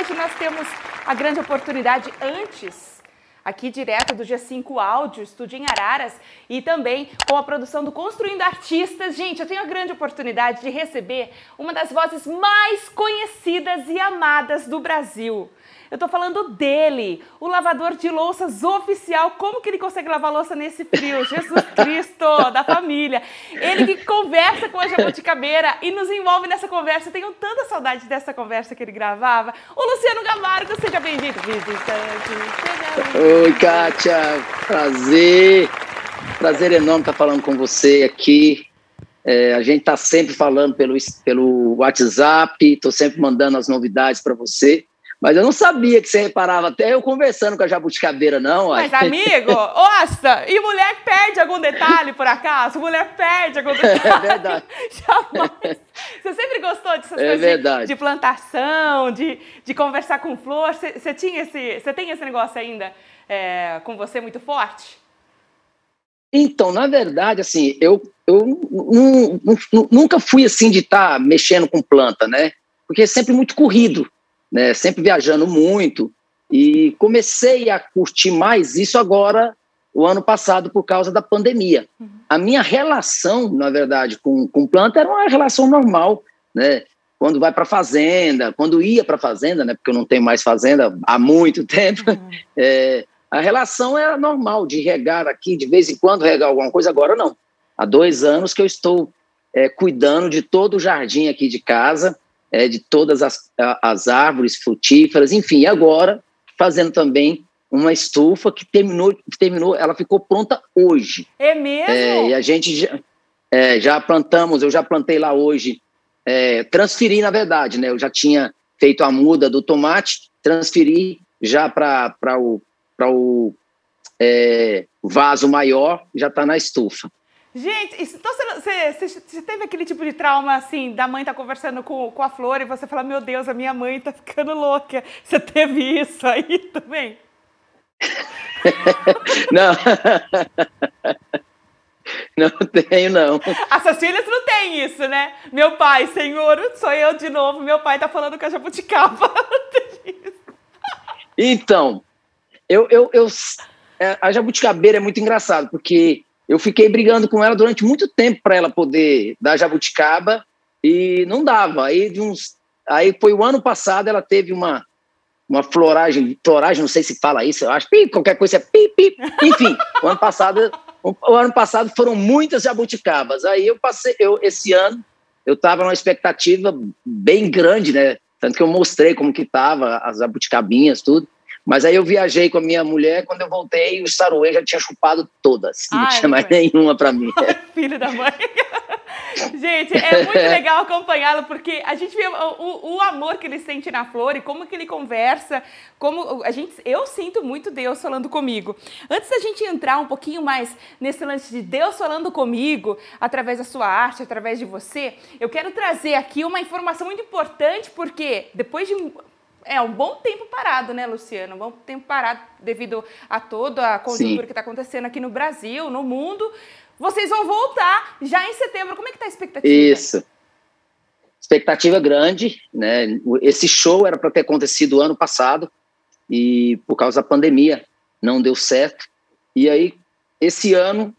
hoje nós temos a grande oportunidade antes aqui direto do G5 Áudio, estúdio em Araras, e também com a produção do Construindo Artistas. Gente, eu tenho a grande oportunidade de receber uma das vozes mais conhecidas e amadas do Brasil. Eu tô falando dele, o lavador de louças oficial. Como que ele consegue lavar louça nesse frio? Jesus Cristo, da família. Ele que conversa com a Jabuticabeira e nos envolve nessa conversa. Eu tenho tanta saudade dessa conversa que ele gravava. O Luciano Gamargo, seja bem-vindo, visitante. Oi, Kátia. Prazer. Prazer enorme estar falando com você aqui. É, a gente está sempre falando pelo, pelo WhatsApp, estou sempre mandando as novidades para você. Mas eu não sabia que você reparava, até eu conversando com a jabuticabeira, não. Mas, amigo, nossa, e mulher perde algum detalhe, por acaso? Mulher perde algum detalhe. É verdade. Jamais. Você sempre gostou dessas é coisas verdade. De, de, plantação, de, de conversar com flor? Você, você, tinha esse, você tem esse negócio ainda é, com você muito forte? Então, na verdade, assim, eu, eu nunca fui assim de estar tá mexendo com planta, né? Porque é sempre muito corrido né, sempre viajando muito, e comecei a curtir mais isso agora, o ano passado, por causa da pandemia. Uhum. A minha relação, na verdade, com, com planta era uma relação normal, né? Quando vai para fazenda, quando ia para fazenda, né? Porque eu não tenho mais fazenda há muito tempo. Uhum. É, a relação era normal de regar aqui, de vez em quando regar alguma coisa. Agora não. Há dois anos que eu estou é, cuidando de todo o jardim aqui de casa é, de todas as, as árvores frutíferas, enfim, e agora fazendo também uma estufa que terminou, que terminou, ela ficou pronta hoje. É mesmo? É, e a gente já, é, já, plantamos, eu já plantei lá hoje, é, transferi na verdade, né? Eu já tinha feito a muda do tomate, transferi já para o, o é, vaso maior, já está na estufa. Gente, então você, você, você, teve aquele tipo de trauma assim, da mãe tá conversando com, com a Flor e você fala, meu Deus, a minha mãe tá ficando louca. Você teve isso aí também? não. Não tenho, não. As suas filhas não têm isso, né? Meu pai, senhor, sou eu de novo. Meu pai tá falando com a jabuticaba. então, eu, eu, eu, é, a jabuticabeira é muito engraçado, porque eu fiquei brigando com ela durante muito tempo para ela poder dar jabuticaba e não dava. Aí, de uns, aí foi o ano passado, ela teve uma, uma floragem, floragem, não sei se fala isso, eu acho, pi, qualquer coisa é pi, pi. Enfim, o ano passado, o, o, ano passado foram muitas jabuticabas. Aí eu passei, eu, esse ano, eu estava numa expectativa bem grande, né? Tanto que eu mostrei como que tava as jabuticabinhas, tudo. Mas aí eu viajei com a minha mulher, quando eu voltei, o saruê já tinha chupado todas. Ai, não tinha mais nenhuma para mim. Filho da mãe. Gente, é muito legal acompanhá-lo, porque a gente vê o, o, amor que ele sente na flor e como que ele conversa, como a gente, eu sinto muito Deus falando comigo. Antes da gente entrar um pouquinho mais nesse lance de Deus falando comigo, através da sua arte, através de você, eu quero trazer aqui uma informação muito importante, porque depois de é um bom tempo parado, né, Luciano? Um bom tempo parado devido a toda a conjuntura Sim. que está acontecendo aqui no Brasil, no mundo. Vocês vão voltar já em setembro. Como é que está a expectativa? Isso. Expectativa grande, né? Esse show era para ter acontecido ano passado e por causa da pandemia não deu certo. E aí, esse ano,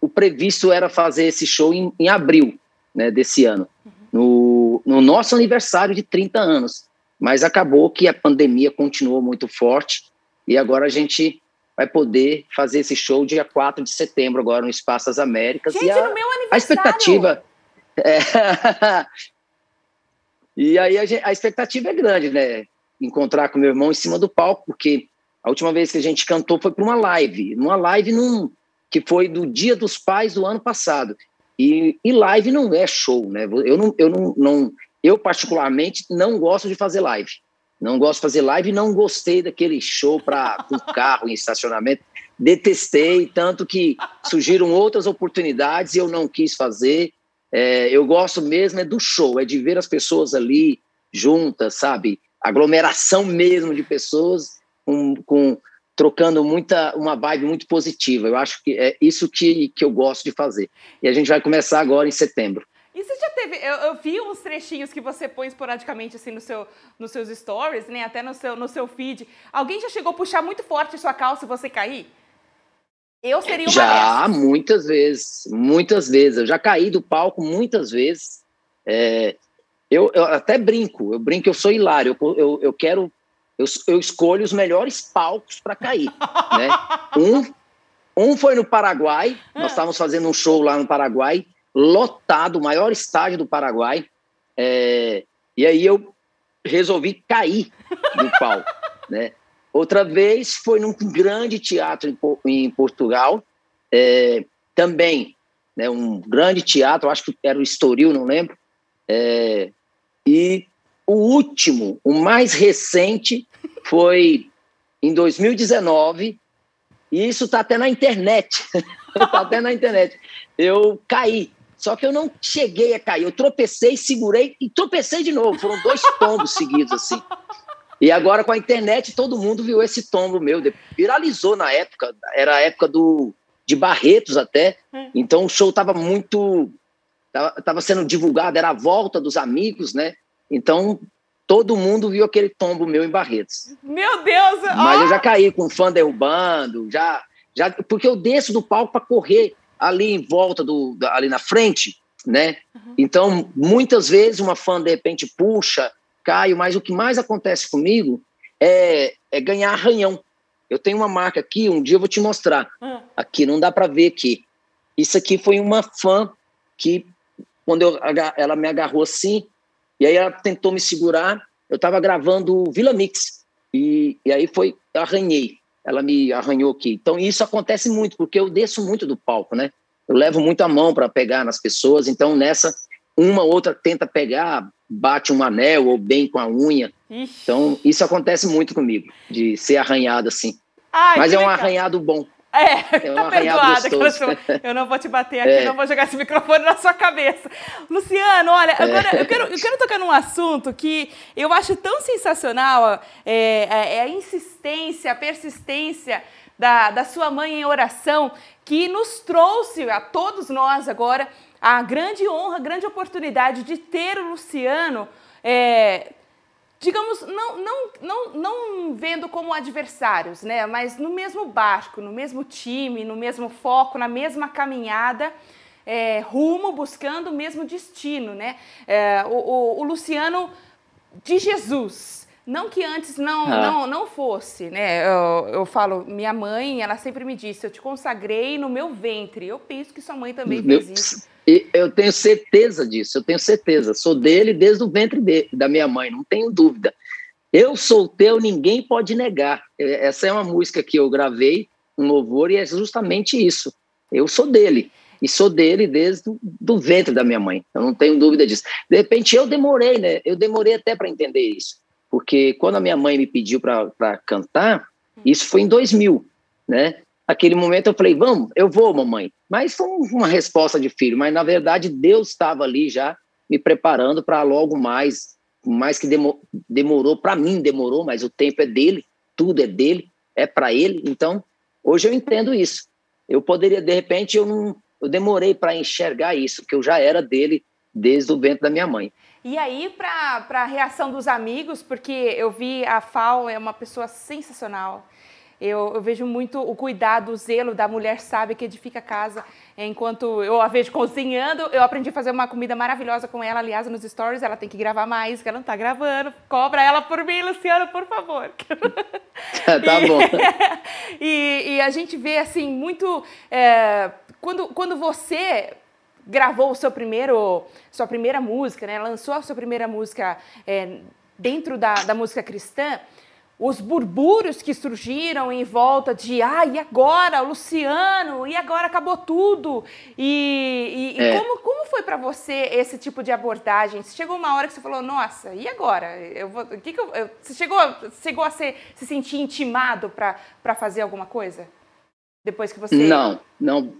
o previsto era fazer esse show em, em abril né, desse ano, uhum. no, no nosso aniversário de 30 anos. Mas acabou que a pandemia continuou muito forte e agora a gente vai poder fazer esse show dia 4 de setembro, agora no Espaço das Américas. Gente, e a, no meu aniversário! A expectativa. É, e aí a, a, expectativa é grande, né? Encontrar com meu irmão em cima do palco, porque a última vez que a gente cantou foi para uma live, numa live num, que foi do Dia dos Pais do ano passado. E, e live não é show, né? Eu não, eu não, não eu, particularmente, não gosto de fazer live. Não gosto de fazer live, não gostei daquele show para um carro em estacionamento. Detestei, tanto que surgiram outras oportunidades e eu não quis fazer. É, eu gosto mesmo é do show, é de ver as pessoas ali juntas, sabe? Aglomeração mesmo de pessoas com, com trocando muita uma vibe muito positiva. Eu acho que é isso que, que eu gosto de fazer. E a gente vai começar agora em setembro. E você já. Eu, eu, vi uns trechinhos que você põe esporadicamente assim no seu, nos seus stories, né? Até no seu, no seu feed. Alguém já chegou a puxar muito forte sua calça e você cair? Eu seria uma Já, dessas. muitas vezes. Muitas vezes. Eu já caí do palco muitas vezes. É, eu, eu, até brinco, eu brinco, eu sou hilário. Eu, eu, eu quero. Eu, eu escolho os melhores palcos para cair. né? Um um foi no Paraguai, nós ah. estávamos fazendo um show lá no Paraguai, lotado, o maior estádio do Paraguai. É, e aí eu resolvi cair do palco, né? Outra vez foi num grande teatro em, em Portugal, é, também, né, um grande teatro, acho que era o Estoril, não lembro. É, e o último, o mais recente, foi em 2019, e isso está até na internet. Está até na internet. Eu caí. Só que eu não cheguei a cair. Eu tropecei, segurei e tropecei de novo. Foram dois tombos seguidos, assim. E agora com a internet todo mundo viu esse tombo meu. Viralizou na época. Era a época do, de Barretos até. Então o show estava muito. Estava sendo divulgado, era a volta dos amigos, né? Então todo mundo viu aquele tombo meu em Barretos. Meu Deus! Mas oh! eu já caí com fã derrubando, já, já porque eu desço do palco para correr ali em volta do ali na frente, né? Uhum. Então, muitas vezes uma fã de repente puxa, caio, mas o que mais acontece comigo é, é ganhar arranhão. Eu tenho uma marca aqui, um dia eu vou te mostrar. Uhum. Aqui não dá para ver aqui. Isso aqui foi uma fã que quando eu, ela me agarrou assim, e aí ela tentou me segurar. Eu estava gravando Vila Mix. E, e aí foi, eu arranhei. Ela me arranhou aqui. Então isso acontece muito, porque eu desço muito do palco, né? Eu levo muito a mão para pegar nas pessoas. Então nessa, uma outra tenta pegar, bate um anel ou bem com a unha. Ixi. Então isso acontece muito comigo, de ser arranhado assim. Ai, Mas é um legal. arranhado bom. É, é tá perdoada. Eu não vou te bater aqui, é. não vou jogar esse microfone na sua cabeça. Luciano, olha, é. agora eu quero, eu quero tocar num assunto que eu acho tão sensacional, é, é, é a insistência, a persistência da, da sua mãe em oração, que nos trouxe a todos nós agora a grande honra, a grande oportunidade de ter o Luciano é, digamos, não, não, não, não vendo como adversários, né? mas no mesmo barco, no mesmo time, no mesmo foco, na mesma caminhada, é, rumo, buscando o mesmo destino. Né? É, o, o, o, Luciano de Jesus. Não que antes não, ah. não, não fosse, né? Eu, eu falo, minha mãe, ela sempre me disse, eu te consagrei no meu ventre. Eu penso que sua mãe também meu, fez isso. Eu tenho certeza disso, eu tenho certeza. Sou dele desde o ventre de, da minha mãe, não tenho dúvida. Eu sou teu, ninguém pode negar. É, essa é uma música que eu gravei, um louvor, e é justamente isso. Eu sou dele. E sou dele desde o do ventre da minha mãe. Eu não tenho dúvida disso. De repente, eu demorei, né? Eu demorei até para entender isso. Porque quando a minha mãe me pediu para cantar, isso foi em 2000, né? Aquele momento eu falei, vamos, eu vou, mamãe. Mas foi uma resposta de filho, mas na verdade Deus estava ali já me preparando para logo mais, mais que demorou, para mim demorou, mas o tempo é dele, tudo é dele, é para ele. Então, hoje eu entendo isso. Eu poderia, de repente, eu não, eu demorei para enxergar isso, que eu já era dele desde o ventre da minha mãe. E aí, para a reação dos amigos, porque eu vi a Fal é uma pessoa sensacional. Eu, eu, vejo muito o cuidado, o zelo da mulher sábia que edifica a casa. Enquanto eu a vejo cozinhando, eu aprendi a fazer uma comida maravilhosa com ela, aliás, nos stories. Ela tem que gravar mais, que ela não está gravando. Cobra ela por mim, Luciano, por favor. tá bom. e, e, a gente vê, assim, muito... É, quando, quando você gravou o seu primeiro, sua primeira música, né? lançou a sua primeira música é, dentro da, da música cristã, os burburos que surgiram em volta de ah, e agora, Luciano, e agora acabou tudo. E, e, é. e como, como foi para você esse tipo de abordagem? Chegou uma hora que você falou, nossa, e agora? Eu vou, que que eu, eu, você chegou, chegou a ser, se sentir intimado para fazer alguma coisa? Depois que você. Não, não.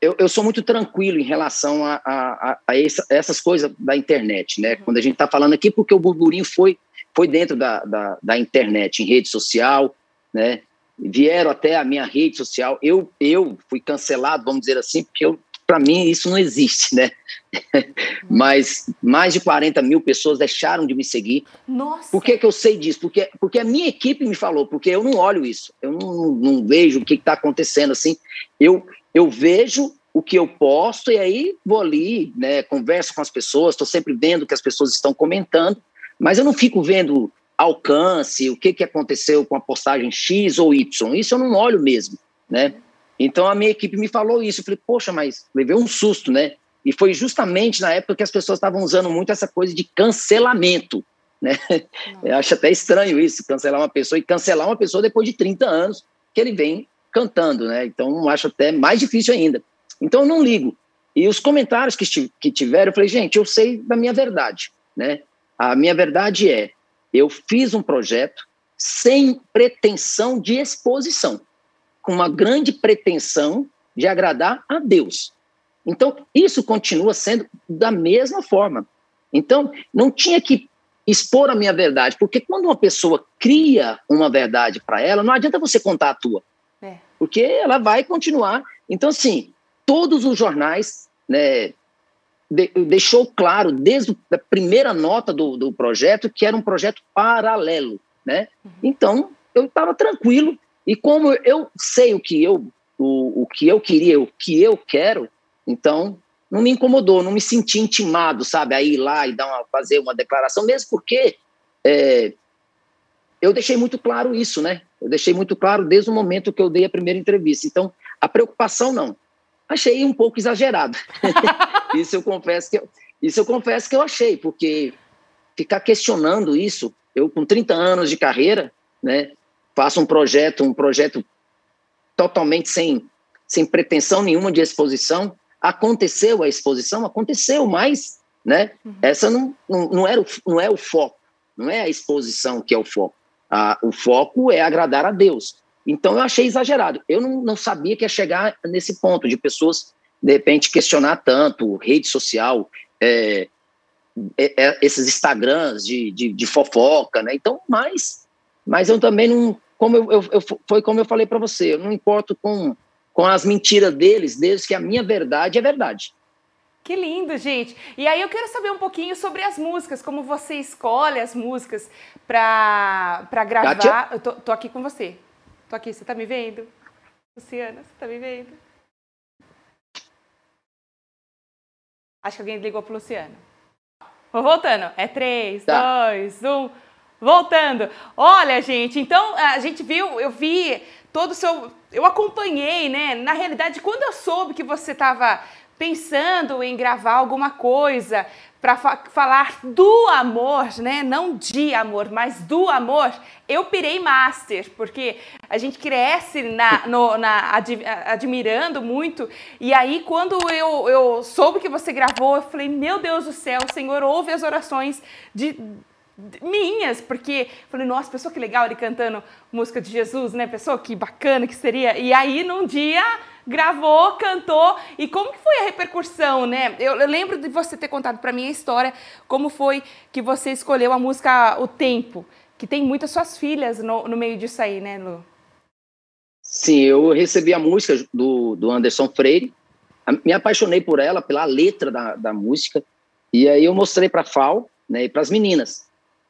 Eu, eu sou muito tranquilo em relação a, a, a, essa, essas coisas da internet, né? Uhum. Quando a gente está falando aqui, porque o burburinho foi foi dentro da, da, da, internet, em rede social, né? Vieram até a minha rede social. Eu, eu fui cancelado, vamos dizer assim, porque eu para mim isso não existe, né? Mas mais de 40 mil pessoas deixaram de me seguir. Nossa! Por que, que eu sei disso? Porque, porque a minha equipe me falou, porque eu não olho isso, eu não, não vejo o que está acontecendo assim. Eu, eu vejo o que eu posto e aí vou ali, né, converso com as pessoas, estou sempre vendo o que as pessoas estão comentando, mas eu não fico vendo alcance, o que, que aconteceu com a postagem X ou Y, isso eu não olho mesmo, né? Então a minha equipe me falou isso, eu falei, poxa, mas levei um susto, né? E foi justamente na época que as pessoas estavam usando muito essa coisa de cancelamento, né? Eu acho até estranho isso, cancelar uma pessoa e cancelar uma pessoa depois de 30 anos que ele vem cantando, né? Então acho até mais difícil ainda. Então eu não ligo. E os comentários que, que tiveram, eu falei, gente, eu sei da minha verdade, né? A minha verdade é, eu fiz um projeto sem pretensão de exposição, com uma grande pretensão de agradar a Deus. Então, isso continua sendo da mesma forma. Então, não tinha que expor a minha verdade, porque quando uma pessoa cria uma verdade para ela, não adianta você contar a tua, é. porque ela vai continuar. Então, assim, todos os jornais né, de, deixou claro desde a primeira nota do, do projeto que era um projeto paralelo, né? Uhum. Então eu estava tranquilo e como eu sei o que eu o, o que eu queria, o que eu quero, então não me incomodou, não me senti intimado, sabe, a ir lá e dar uma, fazer uma declaração, mesmo porque é, eu deixei muito claro isso, né? Eu deixei muito claro desde o momento que eu dei a primeira entrevista. Então, a preocupação não achei um pouco exagerado. isso eu confesso que eu, isso eu confesso que eu achei, porque ficar questionando isso, eu com 30 anos de carreira, né, faço um projeto, um projeto totalmente sem sem pretensão nenhuma de exposição. Aconteceu a exposição, aconteceu, mas, né, uhum. essa não, não, não, era o, não é o foco, não é a exposição que é o foco. A, o foco é agradar a Deus. Então eu achei exagerado. Eu não, não sabia que ia chegar nesse ponto de pessoas, de repente, questionar tanto rede social, é, é, é, esses Instagrams de, de, de, fofoca, né? Então, mas, mas eu também não. Como eu, eu, eu foi como eu falei para você, eu não importo com, com as mentiras deles, desde que a minha verdade é verdade. Que lindo, gente! E aí eu quero saber um pouquinho sobre as músicas, como você escolhe as músicas para gravar. Kátia? Eu tô, tô aqui com você. Tô aqui, você tá me vendo? Luciana, você tá me vendo? Acho que alguém ligou pro Luciano. Vou voltando. É 3, 2, 1. Voltando. Olha, gente, então a gente viu, eu vi todo o seu. Eu acompanhei, né? Na realidade, quando eu soube que você estava pensando em gravar alguma coisa para fa falar do amor, né? Não de amor, mas do amor, eu pirei master, porque a gente cresce na, no, na ad, admirando muito. E aí, quando eu, eu soube que você gravou, eu falei: Meu Deus do céu, Senhor ouve as orações de minhas, porque falei, nossa, pessoa que legal ele cantando música de Jesus, né? Pessoa que bacana que seria. E aí, num dia, gravou, cantou. E como que foi a repercussão, né? Eu, eu lembro de você ter contado para mim a história, como foi que você escolheu a música O Tempo, que tem muitas suas filhas no, no meio disso aí, né, Lu? Sim, eu recebi a música do, do Anderson Freire, me apaixonei por ela, pela letra da, da música, e aí eu mostrei para a FAO né, e para as meninas.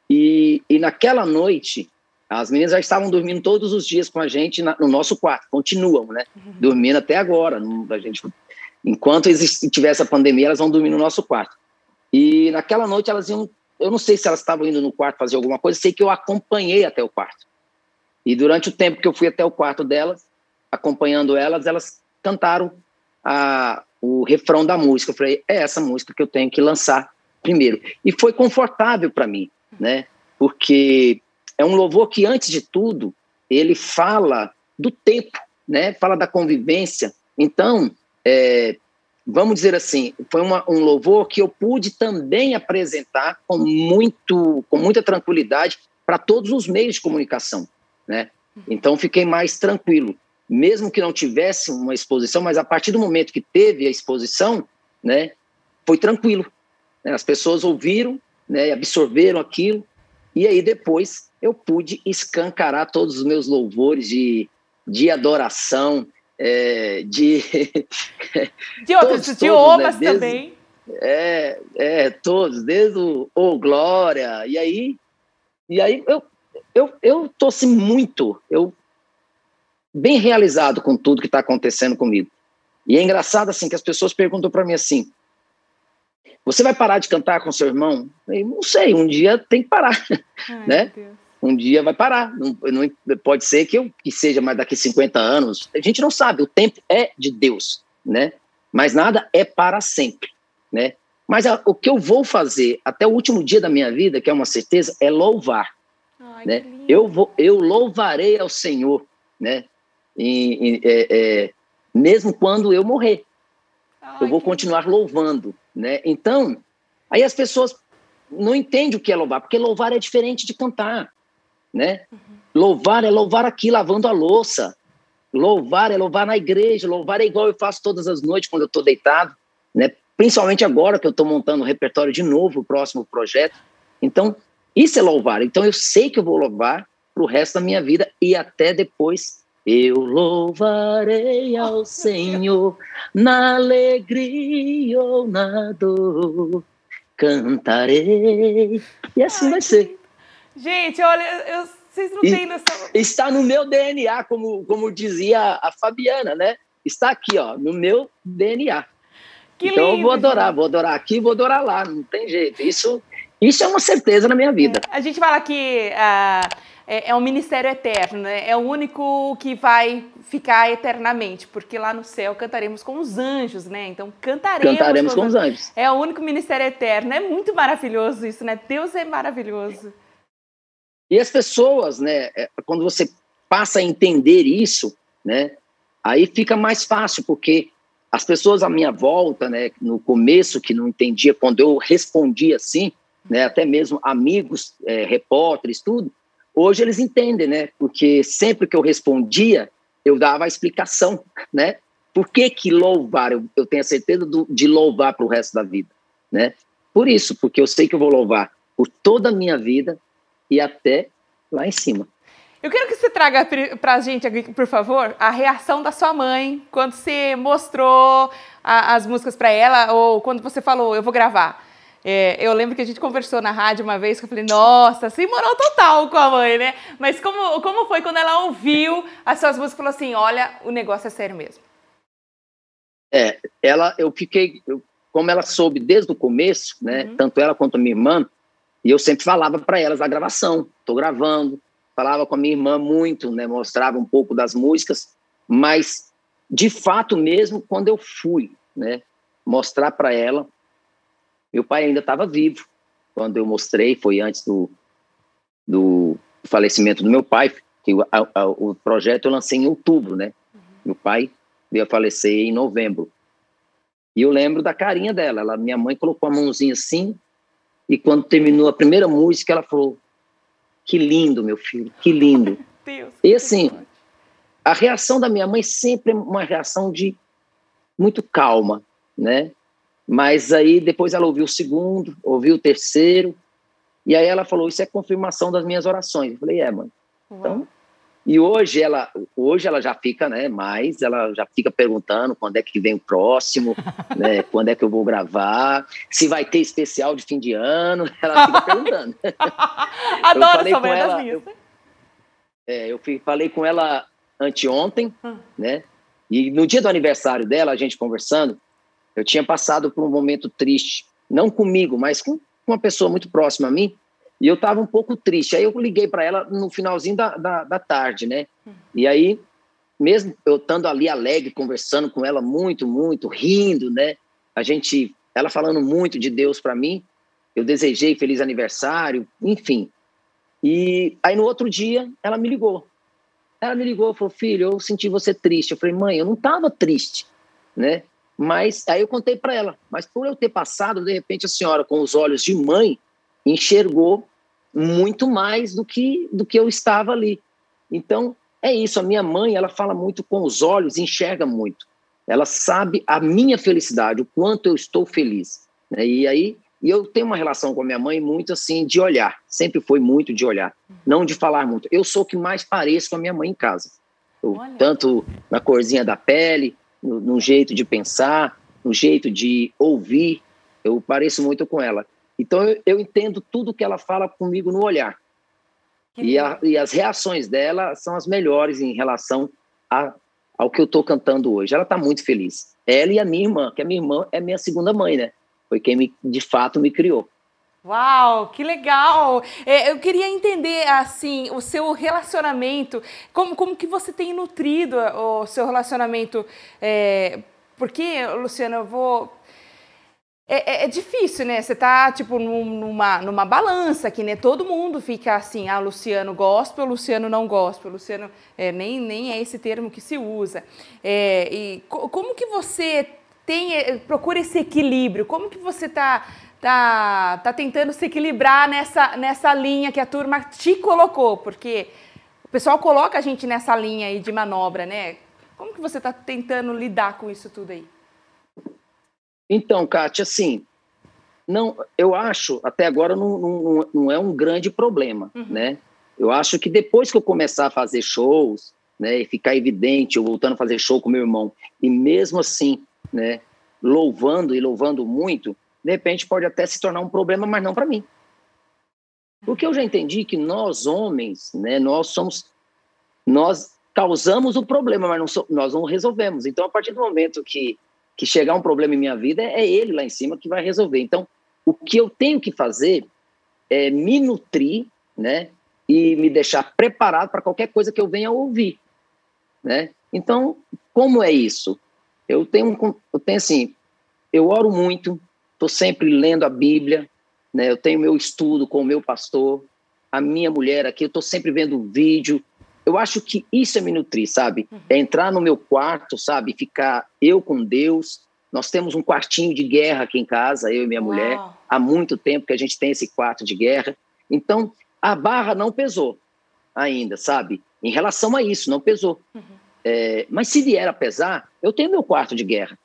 E, e naquela noite, as meninas já estavam dormindo todos os dias com a gente na, no nosso quarto, continuam, né? Uhum. Dormindo até agora. a gente, enquanto existe, tiver essa pandemia, elas vão dormir no nosso quarto. E naquela noite elas iam, eu não sei se elas estavam indo no quarto fazer alguma coisa, sei que eu acompanhei até o quarto. E durante o tempo que eu fui até o quarto delas, acompanhando elas, elas cantaram a, o refrão da música. Eu falei, é essa música que eu tenho que lançar primeiro. E foi confortável para mim né? Porque é um louvor que, antes de tudo, ele fala do tempo, né? Fala da convivência. Então, é, vamos dizer assim, foi uma, um louvor que eu pude também apresentar com, muito, com muita tranquilidade para todos os meios de comunicação, né? Então, fiquei mais tranquilo. Mesmo que não tivesse uma exposição, mas a partir do momento que teve a exposição, né, foi tranquilo. Né? As pessoas ouviram, né, absorveram aquilo, e aí depois eu pude escancarar todos os meus louvores de, de adoração, é, de, De outros todos, idiomas né? também. É, é, todos, desde o oh, Glória, e aí, e aí eu, eu, eu tô assim muito, eu bem realizado com tudo que está acontecendo comigo. E é engraçado assim que as pessoas perguntam para mim assim: você vai parar de cantar com seu irmão? Eu não sei, um dia tem que parar, Ai, né? Um dia vai parar. Não, não, pode ser que, eu, que seja mais daqui 50 anos. A gente não sabe, o tempo é de Deus, né? Mas nada é para sempre, né? Mas a, o que eu vou fazer até o último dia da minha vida, que é uma certeza, é louvar. Ai, né? Eu, vou, eu louvarei ao Senhor, né? E, e, é, é, mesmo quando eu morrer. Ai, eu vou continuar louvando, né? Então, aí as pessoas não entendem o que é louvar, porque louvar é diferente de cantar, né? Uhum. Louvar é louvar aqui lavando a louça. Louvar é louvar na igreja, louvar é igual eu faço todas as noites quando eu estou deitado, né? Principalmente agora que eu estou montando o repertório de novo, o próximo projeto. Então, isso é louvar. Então, eu sei que eu vou louvar para o resto da minha vida e até depois eu louvarei ao Senhor na alegria ou na dor, cantarei. E assim Ai, vai ser. Gente, olha, eu, vocês não têm noção. Está no meu DNA, como, como dizia a Fabiana, né? Está aqui, ó, no meu DNA. Que então lindo, eu vou adorar, gente. vou adorar aqui, vou adorar lá, não tem jeito. Isso, isso é uma certeza na minha vida. É, a gente fala que. Uh é, é um ministério eterno, né? É o único que vai ficar eternamente, porque lá no céu cantaremos com os anjos, né? Então cantaremos, cantaremos com, os anjos. É o único ministério eterno. É muito maravilhoso isso, né? Deus é maravilhoso. E as pessoas, né? É, quando você passa a entender isso, né? Aí fica mais fácil, porque as pessoas à minha volta, né? No começo que não entendia, quando eu respondia assim, né? Até mesmo amigos, é, repórteres, tudo Hoje eles entendem, né? Porque sempre que eu respondia, eu dava a explicação, né? Por que, que louvar? Eu, eu tenho a certeza do, de louvar para o resto da vida, né? Por isso, porque eu sei que eu vou louvar por toda a minha vida e até lá em cima. Eu quero que você traga para a gente, por favor, a reação da sua mãe quando você mostrou a, as músicas para ela ou quando você falou, eu vou gravar. É, eu lembro que a gente conversou na rádio uma vez que eu falei, nossa, sem moral total com a mãe, né? Mas como, como foi quando ela ouviu as suas músicas e falou assim, olha, o negócio é sério mesmo? É, ela, eu fiquei, eu, como ela soube desde o começo, né? Uhum. Tanto ela quanto a minha irmã, e eu sempre falava para elas a gravação, tô gravando, falava com a minha irmã muito, né? Mostrava um pouco das músicas, mas de fato mesmo, quando eu fui, né? Mostrar para ela, meu pai ainda estava vivo quando eu mostrei, foi antes do, do falecimento do meu pai, que o, a, a, o projeto eu lancei em outubro, né? Uhum. Meu pai veio a falecer em novembro. E eu lembro da carinha dela. Ela, minha mãe colocou a mãozinha assim, e quando terminou a primeira música, ela falou: Que lindo, meu filho, que lindo. Deus, e assim, a reação da minha mãe sempre é uma reação de muito calma, né? Mas aí depois ela ouviu o segundo, ouviu o terceiro, e aí ela falou: Isso é confirmação das minhas orações. Eu falei: É, mãe. Então, e hoje ela, hoje ela já fica, né? Mais, ela já fica perguntando quando é que vem o próximo, né? Quando é que eu vou gravar, se vai ter especial de fim de ano. Ela fica perguntando. Adoro essa manhã das minhas. Eu, é, eu falei com ela anteontem, hum. né? E no dia do aniversário dela, a gente conversando, eu tinha passado por um momento triste, não comigo, mas com uma pessoa muito próxima a mim, e eu estava um pouco triste. Aí eu liguei para ela no finalzinho da, da, da, tarde, né? E aí, mesmo eu estando ali alegre, conversando com ela muito, muito, rindo, né? A gente, ela falando muito de Deus para mim, eu desejei feliz aniversário, enfim. E aí no outro dia, ela me ligou. Ela me ligou, falou: "Filho, eu senti você triste". Eu falei: "Mãe, eu não estava triste", né? Mas aí eu contei para ela, mas por eu ter passado, de repente a senhora com os olhos de mãe enxergou muito mais do que do que eu estava ali. Então, é isso, a minha mãe, ela fala muito com os olhos, enxerga muito. Ela sabe a minha felicidade, o quanto eu estou feliz. Né? E aí, e eu tenho uma relação com a minha mãe muito assim de olhar, sempre foi muito de olhar, não de falar muito. Eu sou o que mais pareço com a minha mãe em casa. Eu, tanto na corzinha da pele, no, no jeito de pensar, no jeito de ouvir. Eu pareço muito com ela. Então eu, eu entendo tudo que ela fala comigo no olhar. E, a, e, as reações dela são as melhores em relação a, ao que eu estou cantando hoje. Ela está muito feliz. Ela e a minha irmã, que a minha irmã é minha segunda mãe, né? Foi quem me, de fato me criou. Uau, que legal! É, eu queria entender, assim, o seu relacionamento, como, como que você tem nutrido o seu relacionamento, é, porque, Luciana, eu vou é, é, é, difícil, né? Você tá, tipo, numa, numa balança aqui, né? Todo mundo fica assim, ah, Luciano gospel, Luciano não gospel, Luciano é, nem, nem é esse termo que se usa. É, e co como que você tem, é, procura esse equilíbrio? Como que você tá, tá, tá tentando se equilibrar nessa, nessa linha que a turma te colocou? Porque o pessoal coloca a gente nessa linha aí de manobra, né? Como que você tá tentando lidar com isso tudo aí? Então, Kátia, assim, não, eu acho, até agora não, não, não é um grande problema, uhum. né? Eu acho que depois que eu começar a fazer shows, né, e ficar evidente, eu voltando a fazer show com meu irmão, e mesmo assim, né, louvando e louvando muito, de repente pode até se tornar um problema, mas não para mim. Porque eu já entendi que nós homens, né, nós somos, nós causamos o problema, mas não so, nós não resolvemos. Então, a partir do momento que que chegar um problema em minha vida, é ele lá em cima que vai resolver. Então, o que eu tenho que fazer é me nutrir, né? E me deixar preparado para qualquer coisa que eu venha ouvir, né? Então, como é isso? Eu tenho, eu tenho assim, eu oro muito, estou sempre lendo a Bíblia, né? Eu tenho meu estudo com o meu pastor, a minha mulher aqui, eu estou sempre vendo vídeo, eu acho que isso é me nutrir, sabe? Uhum. É entrar no meu quarto, sabe? Ficar eu com Deus. Nós temos um quartinho de guerra aqui em casa, eu e minha Uau. mulher. Há muito tempo que a gente tem esse quarto de guerra. Então, a barra não pesou ainda, sabe? Em relação a isso, não pesou. Uhum. É, mas se vier a pesar, eu tenho meu quarto de guerra,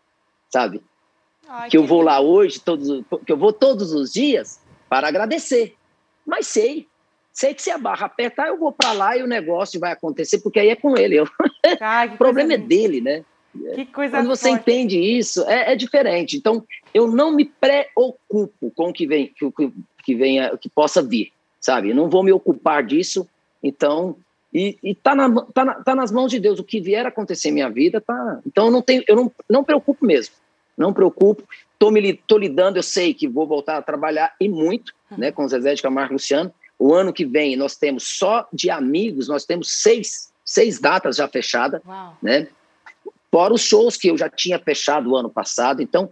sabe? Ai, que, eu vou lá hoje, todos, que eu vou todos os dias para agradecer. Mas sei Sei que se a barra apertar, eu vou para lá e o negócio vai acontecer, porque aí é com ele. Eu... Ah, o problema é dele, né? Que coisa Quando você forte. entende isso, é, é, diferente. Então, eu não me preocupo com o que vem, que, que, venha, que possa vir, sabe? Eu não vou me ocupar disso. Então, e, e tá, na, tá, na, tá nas mãos de Deus. O que vier a acontecer em minha vida, tá. Então, eu não tenho, eu não, não preocupo mesmo. Não preocupo. Tô me tô lidando, eu sei que vou voltar a trabalhar e muito, né, com o Zezé de Camargo Luciano o ano que vem nós temos só de amigos, nós temos seis, seis datas já fechadas, Uau. né? Fora os shows que eu já tinha fechado o ano passado. Então,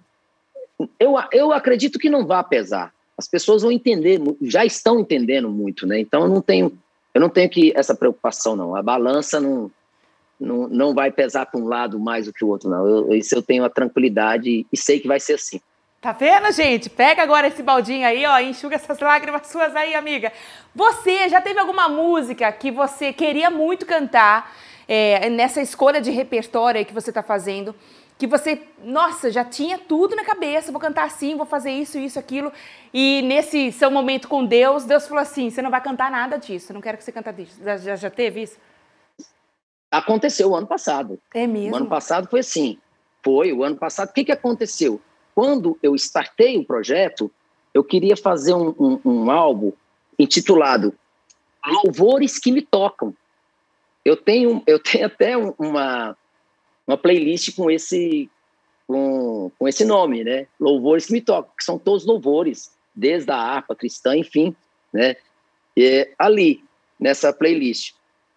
eu, eu acredito que não vai pesar. As pessoas vão entender, já estão entendendo muito, né? Então eu não tenho, eu não tenho que essa preocupação não. A balança não, não, não vai pesar para um lado mais do que o outro, não. Eu, isso eu tenho a tranquilidade e sei que vai ser assim. Tá vendo, gente? Pega agora esse baldinho aí, ó, enxuga essas lágrimas suas aí, amiga. Você já teve alguma música que você queria muito cantar é, nessa escolha de repertório aí que você tá fazendo? Que você, nossa, já tinha tudo na cabeça, vou cantar assim, vou fazer isso, isso, aquilo. E nesse seu momento com Deus, Deus falou assim: você não vai cantar nada disso, não quero que você cante disso. Já, já teve isso? Aconteceu o ano passado. É mesmo? O ano passado foi assim. Foi, o ano passado. O que, que aconteceu? quando eu startei o projeto, eu queria fazer um, um, um álbum intitulado Louvores que me tocam. Eu tenho, eu tenho até uma, uma playlist com esse, com, com esse nome, né? Louvores que me tocam, que são todos louvores, desde a harpa cristã, enfim, né? E ali, nessa playlist,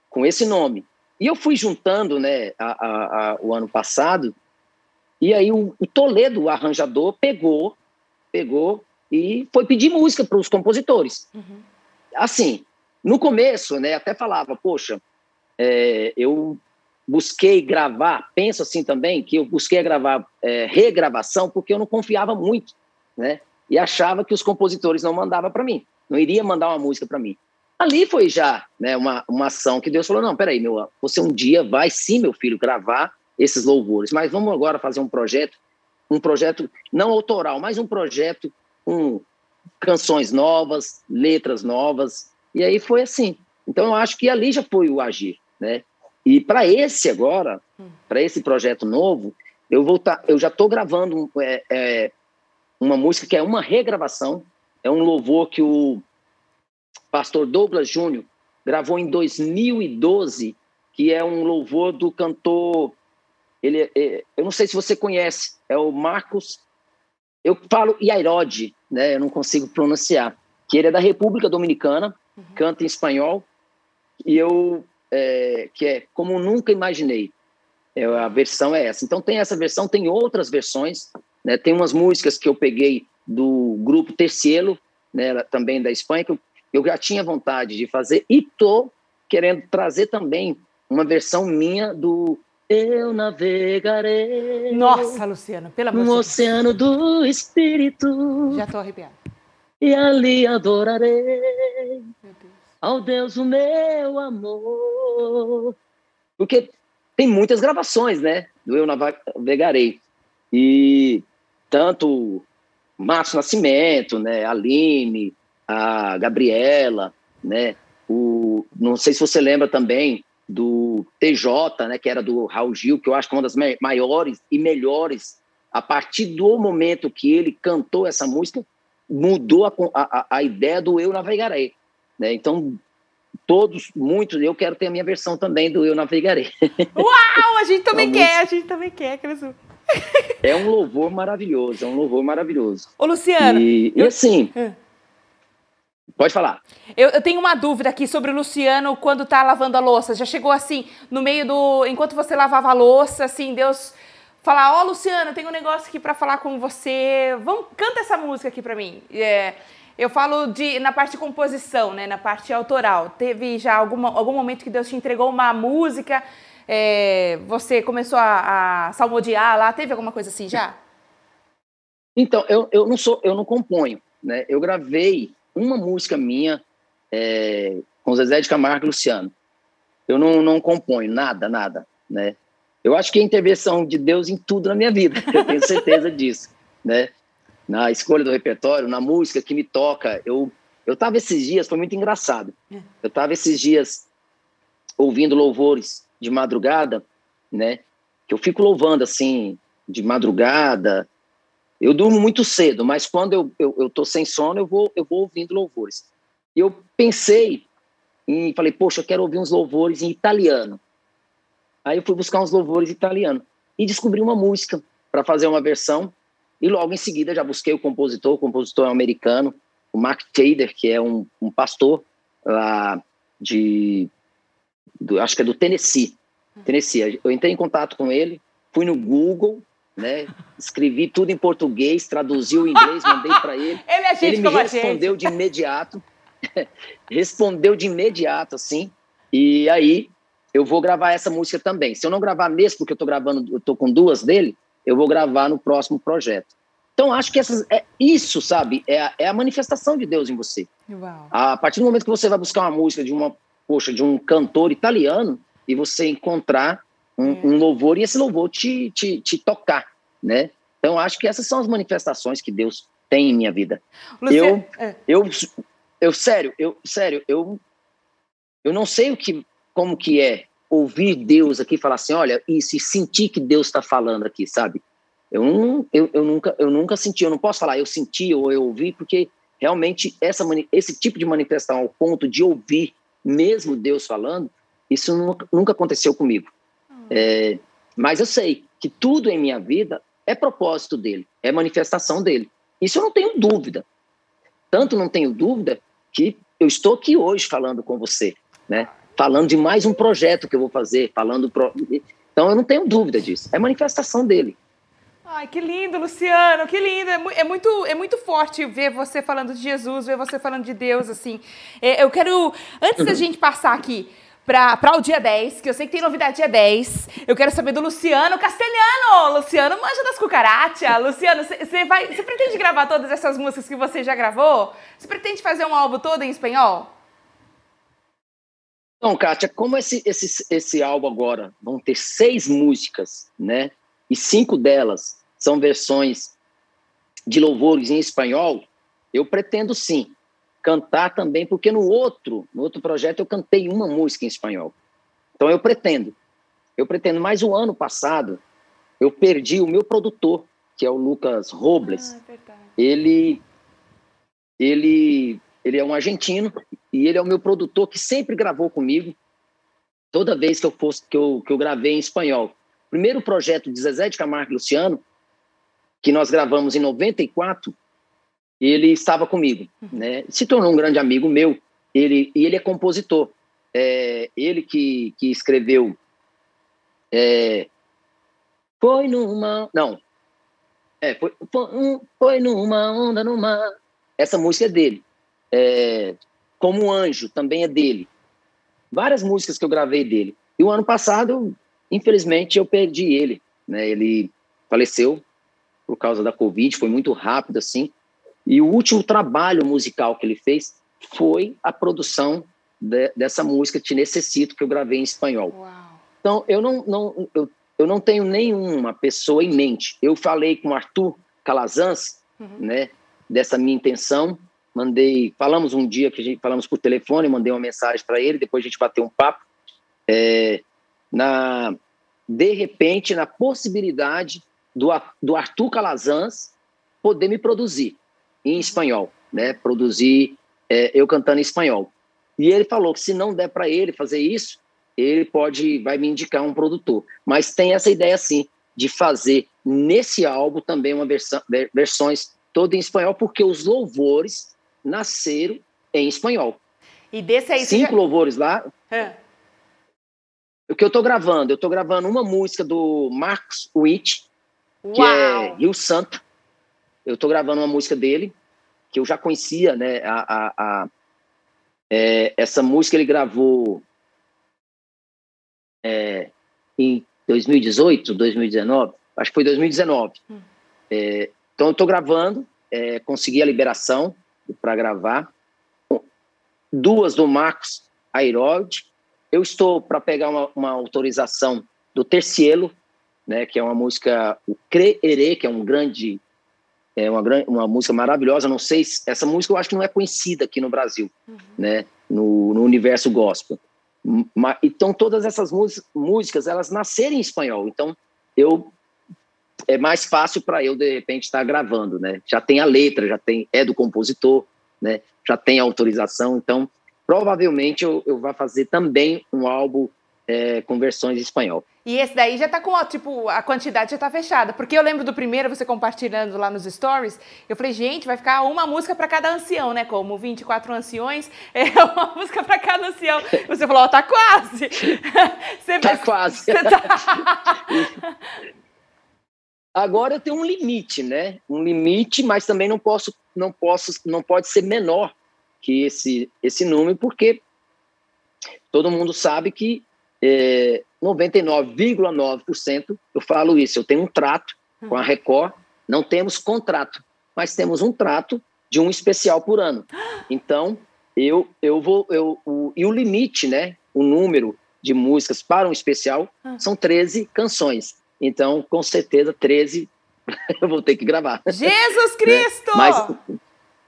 com esse nome. E eu fui juntando, né, a, a, a, o ano passado, e aí o, o Toledo, o arranjador, pegou, pegou e foi pedir música para os compositores. Uhum. Assim, no começo, né, até falava, poxa, é, eu busquei gravar, penso assim também, que eu busquei gravar é, regravação porque eu não confiava muito, né? E achava que os compositores não mandavam para mim, não iria mandar uma música para mim. Ali foi já né, uma, uma ação que Deus falou: não, peraí, meu, você um dia vai sim, meu filho, gravar esses louvores. Mas vamos agora fazer um projeto, um projeto não autoral, mas um projeto com canções novas, letras novas. E aí foi assim. Então eu acho que ali já foi o agir, né? E para esse agora, para esse projeto novo, eu vou tá, eu já estou gravando é, é, uma música que é uma regravação, é um louvor que o pastor Douglas Júnior gravou em 2012, que é um louvor do cantor, ele, é, eu não sei se você conhece, é o Marcos, eu falo Iairode, né? Eu não consigo pronunciar, que ele é da República Dominicana, uhum. canta em espanhol, e eu é, que é como nunca imaginei. É, a versão é essa. Então tem essa versão, tem outras versões, né? Tem umas músicas que eu peguei do grupo Tercielo, né? Também da Espanha que eu, eu já tinha vontade de fazer e tô querendo trazer também uma versão minha do eu navegarei. Nossa, Luciana, pelo amor de Deus. No oceano do espírito. Já tô arrepiada. E ali adorarei. Meu Deus ao Deus o meu amor. Porque tem muitas gravações, né? Do Eu Navegarei. E tanto Márcio Nascimento, né? Aline, a Gabriela, né? O, não sei se você lembra também do TJ, né? Que era do Raul Gil, que eu acho que é uma das maiores e melhores. A partir do momento que ele cantou essa música, mudou a, a, a ideia do Eu Navegarei. Né? Então, todos, muitos, eu quero ter a minha versão também do Eu Navegarei. Uau, a gente também quer, a gente também quer, Crescu. É um louvor maravilhoso, é um louvor maravilhoso. Ô, Luciano. E, eu... e assim. É. Pode falar. Eu, eu, tenho uma dúvida aqui sobre o Luciano quando tá lavando a louça. Já chegou assim, no meio do. Enquanto você lavava a louça, assim, Deus falar: Ó, oh, Luciano, tem um negócio aqui para falar com você. Vamos, canta essa música aqui para mim. É. Eu falo de na parte de composição, né, na parte autoral. Teve já alguma, algum momento que Deus te entregou uma música, é, você começou a, a salmodiar lá, teve alguma coisa assim já? Então, eu, eu não sou, eu não componho, né? Eu gravei uma música minha é, com Zezé de Camargo e Luciano. Eu não, não componho nada, nada, né? Eu acho que é intervenção de Deus em tudo na minha vida, eu tenho certeza disso, né? na escolha do repertório, na música que me toca. Eu eu estava esses dias, foi muito engraçado. É. Eu estava esses dias ouvindo louvores de madrugada, né? Que eu fico louvando assim de madrugada. Eu durmo muito cedo, mas quando eu, eu, eu tô sem sono, eu vou eu vou ouvindo louvores. E eu pensei e falei, poxa, eu quero ouvir uns louvores em italiano. Aí eu fui buscar uns louvores italiano e descobri uma música para fazer uma versão e logo em seguida já busquei o compositor, o compositor é americano, o Mark Tader, que é um, um pastor lá de, do, acho que é do Tennessee. Tennessee. Eu entrei em contato com ele, fui no Google, né? Escrevi tudo em português, traduzi o inglês, mandei para ele. Ele, é ele me respondeu de imediato. respondeu de imediato, assim. E aí eu vou gravar essa música também. Se eu não gravar mesmo, porque eu tô gravando, eu tô com duas dele, eu vou gravar no próximo projeto. Então, acho que essas, é isso, sabe? É a, é a manifestação de Deus em você. Uau. A partir do momento que você vai buscar uma música de uma, poxa, de um cantor italiano e você encontrar um, é. um louvor e esse louvor te, te, te tocar, né? Então, acho que essas são as manifestações que Deus tem em minha vida. Eu, é. eu, eu, sério, eu, sério, eu, eu não sei o que, como que é ouvir Deus aqui falar assim, olha, e se sentir que Deus está falando aqui, sabe? Eu, não, eu, eu, nunca, eu nunca senti, eu não posso falar eu senti ou eu ouvi, porque realmente essa, esse tipo de manifestação ao ponto de ouvir mesmo Deus falando, isso nunca, nunca aconteceu comigo. É, mas eu sei que tudo em minha vida é propósito dele, é manifestação dele. Isso eu não tenho dúvida. Tanto não tenho dúvida que eu estou aqui hoje falando com você, né? falando de mais um projeto que eu vou fazer, falando. Pro... Então eu não tenho dúvida disso. É manifestação dele. Ai, que lindo, Luciano, que lindo. É, é, muito, é muito forte ver você falando de Jesus, ver você falando de Deus, assim. É, eu quero, antes da uhum. gente passar aqui para o dia 10, que eu sei que tem novidade dia 10, eu quero saber do Luciano Castelhano. Luciano manja das cucarachas. Luciano, você vai, você pretende gravar todas essas músicas que você já gravou? Você pretende fazer um álbum todo em espanhol? Então, Kátia, como esse, esse, esse álbum agora vão ter seis músicas, né? E cinco delas são versões de louvores em espanhol, eu pretendo sim cantar também, porque no outro, no outro projeto eu cantei uma música em espanhol. Então eu pretendo. Eu pretendo, mas o ano passado eu perdi o meu produtor, que é o Lucas Robles. Ah, é ele, ele, ele é um argentino e ele é o meu produtor que sempre gravou comigo. Toda vez que eu fosse que eu, que eu gravei em espanhol. Primeiro projeto de Zezé de Camargo e Luciano, que nós gravamos em 94, ele estava comigo, uhum. né? Se tornou um grande amigo meu. Ele e ele é compositor. É, ele que, que escreveu é, foi numa não é foi, foi, numa onda numa essa música é dele é, como um anjo também é dele várias músicas que eu gravei dele e o ano passado infelizmente eu perdi ele né ele faleceu por causa da covid foi muito rápido assim e o último trabalho musical que ele fez foi a produção de, dessa música Te Necessito, que eu gravei em espanhol. Uau. Então, eu não, não, eu, eu não tenho nenhuma pessoa em mente. Eu falei com o Arthur Calazans, uhum. né, dessa minha intenção, mandei, falamos um dia que a gente falamos por telefone, mandei uma mensagem para ele, depois a gente bateu um papo, é, na de repente na possibilidade do, do Arthur Calazans poder me produzir em espanhol, né, produzir é, eu cantando em espanhol. E ele falou que se não der para ele fazer isso, ele pode, vai me indicar um produtor. Mas tem essa ideia, sim, de fazer nesse álbum também uma versão, versões todas em espanhol, porque os louvores nasceram em espanhol. E desse aí... Cinco já... louvores lá. É. O que eu estou gravando? Eu estou gravando uma música do Marcos Witt, que é Rio Santo. Eu estou gravando uma música dele, que eu já conhecia, né, a, a, a é, essa música ele gravou é, em 2018, 2019, acho que foi 2019. Hum. É, então eu estou gravando, é, consegui a liberação para gravar. Duas do Marcos Airod. Eu estou para pegar uma, uma, autorização do Tercielo, né, que é uma música, o Creerê, que é um grande é uma, uma música maravilhosa. Não sei se essa música eu acho que não é conhecida aqui no Brasil, uhum. né? No, no, universo gospel. Então todas essas músicas elas nasceram em espanhol. Então eu é mais fácil para eu de repente estar gravando, né? Já tem a letra, já tem é do compositor, né? Já tem a autorização. Então provavelmente eu, eu vou fazer também um álbum é, com versões em espanhol. E esse daí já tá com, ó, tipo, a quantidade já tá fechada. Porque eu lembro do primeiro, você compartilhando lá nos stories, eu falei, gente, vai ficar uma música para cada ancião, né? Como 24 anciões, é uma música para cada ancião. Você falou, ó, tá quase. Você, tá quase. Você tá... Agora eu tenho um limite, né? Um limite, mas também não posso, não posso, não pode ser menor que esse esse número, porque todo mundo sabe que é, 99,9%, eu falo isso, eu tenho um trato com a Record, não temos contrato, mas temos um trato de um especial por ano. Então, eu, eu vou, eu, o, e o limite, né, o número de músicas para um especial ah. são 13 canções. Então, com certeza, 13 eu vou ter que gravar. Jesus Cristo! Né? Mas,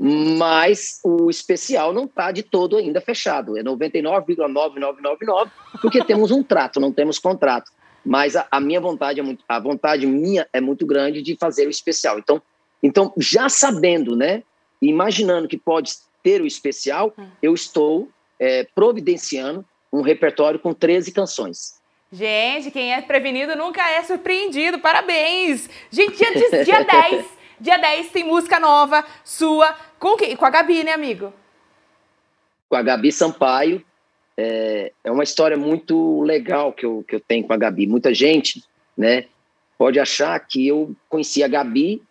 mas o especial não está de todo ainda fechado. É 99,9999, porque temos um trato, não temos contrato. Mas a, a, minha vontade é muito, a vontade minha é muito grande de fazer o especial. Então, então já sabendo, né, imaginando que pode ter o especial, hum. eu estou é, providenciando um repertório com 13 canções. Gente, quem é prevenido nunca é surpreendido. Parabéns! Gente, dia, dia 10 Dia 10 tem música nova sua. Com quem? Com a Gabi, né, amigo? Com a Gabi Sampaio. É, é uma história muito legal que eu, que eu tenho com a Gabi. Muita gente né, pode achar que eu conheci a Gabi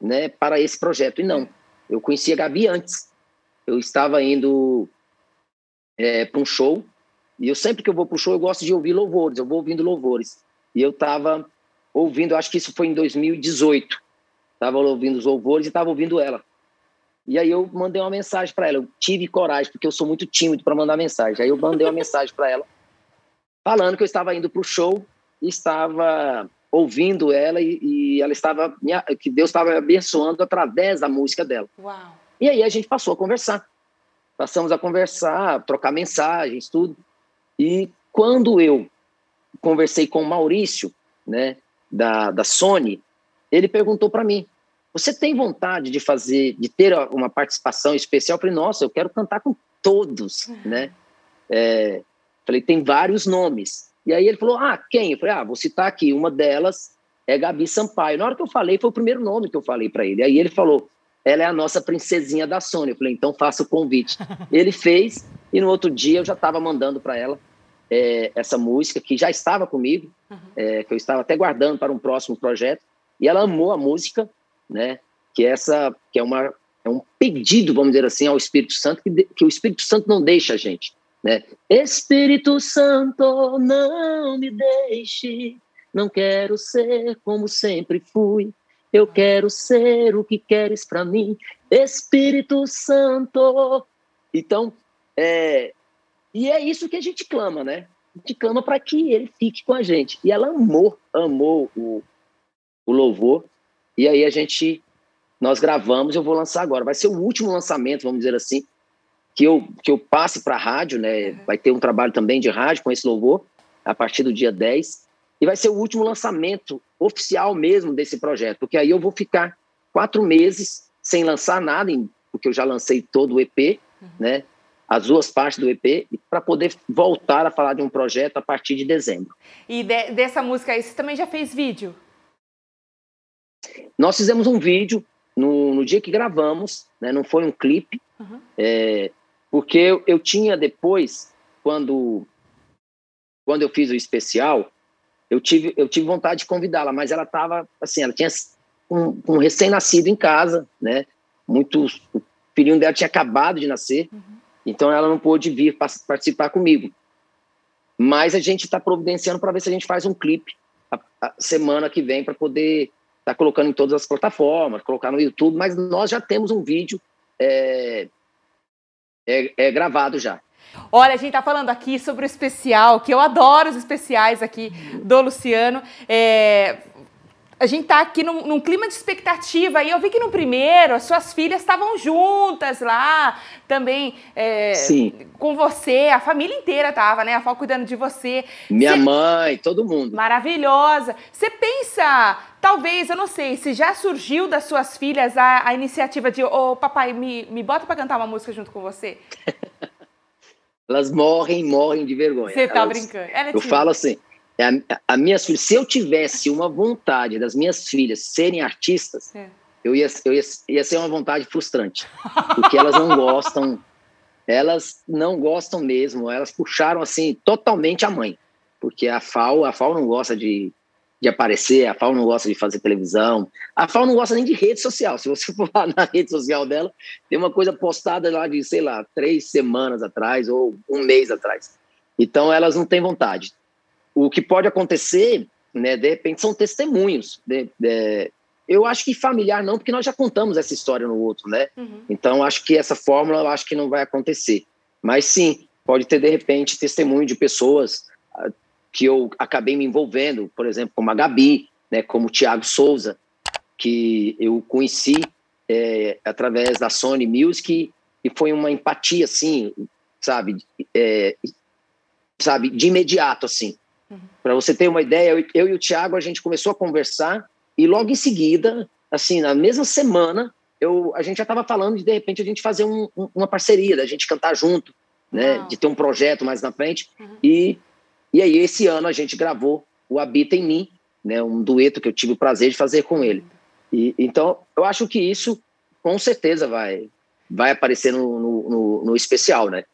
né, para esse projeto. E não. Eu conheci a Gabi antes. Eu estava indo é, para um show. E eu sempre que eu vou para o show, eu gosto de ouvir louvores. Eu vou ouvindo louvores. E eu estava ouvindo, acho que isso foi em 2018 estava ouvindo os louvores e estava ouvindo ela. E aí eu mandei uma mensagem para ela. Eu tive coragem, porque eu sou muito tímido para mandar mensagem. Aí eu mandei uma mensagem para ela, falando que eu estava indo para o show e estava ouvindo ela e, e ela estava que Deus estava abençoando através da música dela. Uau. E aí a gente passou a conversar. Passamos a conversar, trocar mensagens, tudo. E quando eu conversei com o Maurício, né, da, da Sony, ele perguntou para mim: você tem vontade de fazer, de ter uma participação especial? Eu falei, nossa, eu quero cantar com todos, uhum. né? É, falei, tem vários nomes. E aí ele falou, ah, quem? Eu falei, ah, vou citar aqui, uma delas é Gabi Sampaio. Na hora que eu falei, foi o primeiro nome que eu falei para ele. Aí ele falou, ela é a nossa princesinha da Sony. Eu falei, então faça o convite. ele fez, e no outro dia eu já estava mandando para ela é, essa música, que já estava comigo, uhum. é, que eu estava até guardando para um próximo projeto, e ela amou a música, né? Que essa que é uma é um pedido, vamos dizer assim, ao Espírito Santo que, que o Espírito Santo não deixa a gente, né? Espírito Santo, não me deixe, não quero ser como sempre fui. Eu quero ser o que queres para mim, Espírito Santo. Então, é, e é isso que a gente clama, né? A gente clama para que ele fique com a gente. E ela amou, amou o, o louvor. E aí a gente, nós gravamos, eu vou lançar agora. Vai ser o último lançamento, vamos dizer assim, que eu, que eu passe para a rádio, né? Uhum. Vai ter um trabalho também de rádio com esse louvor, a partir do dia 10. E vai ser o último lançamento oficial mesmo desse projeto, porque aí eu vou ficar quatro meses sem lançar nada, porque eu já lancei todo o EP, uhum. né? As duas partes do EP, para poder voltar a falar de um projeto a partir de dezembro. E de, dessa música aí, você também já fez vídeo? Nós fizemos um vídeo no, no dia que gravamos, né, não foi um clipe, uhum. é, porque eu, eu, tinha depois, quando, quando eu fiz o especial, eu tive, eu tive vontade de convidá-la, mas ela estava, assim, ela tinha um, um recém-nascido em casa, né, muito, o filhinho dela tinha acabado de nascer, uhum. então ela não pôde vir participar comigo. Mas a gente está providenciando para ver se a gente faz um clipe a, a semana que vem para poder está colocando em todas as plataformas, colocar no YouTube, mas nós já temos um vídeo é, é, é gravado já. Olha, a gente está falando aqui sobre o especial, que eu adoro os especiais aqui do Luciano. É, a gente tá aqui num, num, clima de expectativa. E eu vi que no primeiro as suas filhas estavam juntas lá, também é, com você, a família inteira tava, né? A Fal cuidando de você. Minha Cê... mãe, todo mundo. Maravilhosa. Você pensa, talvez, eu não sei, se já surgiu das suas filhas a, a iniciativa de, ô oh, papai, me, me bota para cantar uma música junto com você? Elas morrem, morrem de vergonha. Você tá Elas, brincando. eu falo assim, é a, a minhas filhas, se eu tivesse uma vontade das minhas filhas serem artistas, é. eu, ia, eu ia, ia ser uma vontade frustrante, porque elas não gostam, elas não gostam mesmo, elas puxaram assim totalmente a mãe, porque a FAO, a FAO não gosta de, de aparecer, a FAO não gosta de fazer televisão, a FAO não gosta nem de rede social. Se você for lá na rede social dela, tem uma coisa postada lá de, sei lá, três semanas atrás ou um mês atrás. Então elas não têm vontade o que pode acontecer, né, de repente, são testemunhos. De, de, eu acho que familiar não, porque nós já contamos essa história no outro, né? Uhum. Então, acho que essa fórmula, eu acho que não vai acontecer. Mas sim, pode ter, de repente, testemunho de pessoas que eu acabei me envolvendo, por exemplo, como a Gabi, né, como o Tiago Souza, que eu conheci é, através da Sony Music e foi uma empatia, assim, sabe, é, sabe, de imediato, assim. Uhum. Para você ter uma ideia, eu, eu, e o Thiago, a gente começou a conversar e logo em seguida, assim, na mesma semana, eu, a gente já estava falando de, de repente, a gente fazer um, um, uma parceria, da gente cantar junto, né? De ter um projeto mais na frente. Uhum. E, e aí, esse ano, a gente gravou o Habita em Mim, né? Um dueto que eu tive o prazer de fazer com ele. E, então, eu acho que isso, com certeza, vai, vai aparecer no, no, no, no especial, né?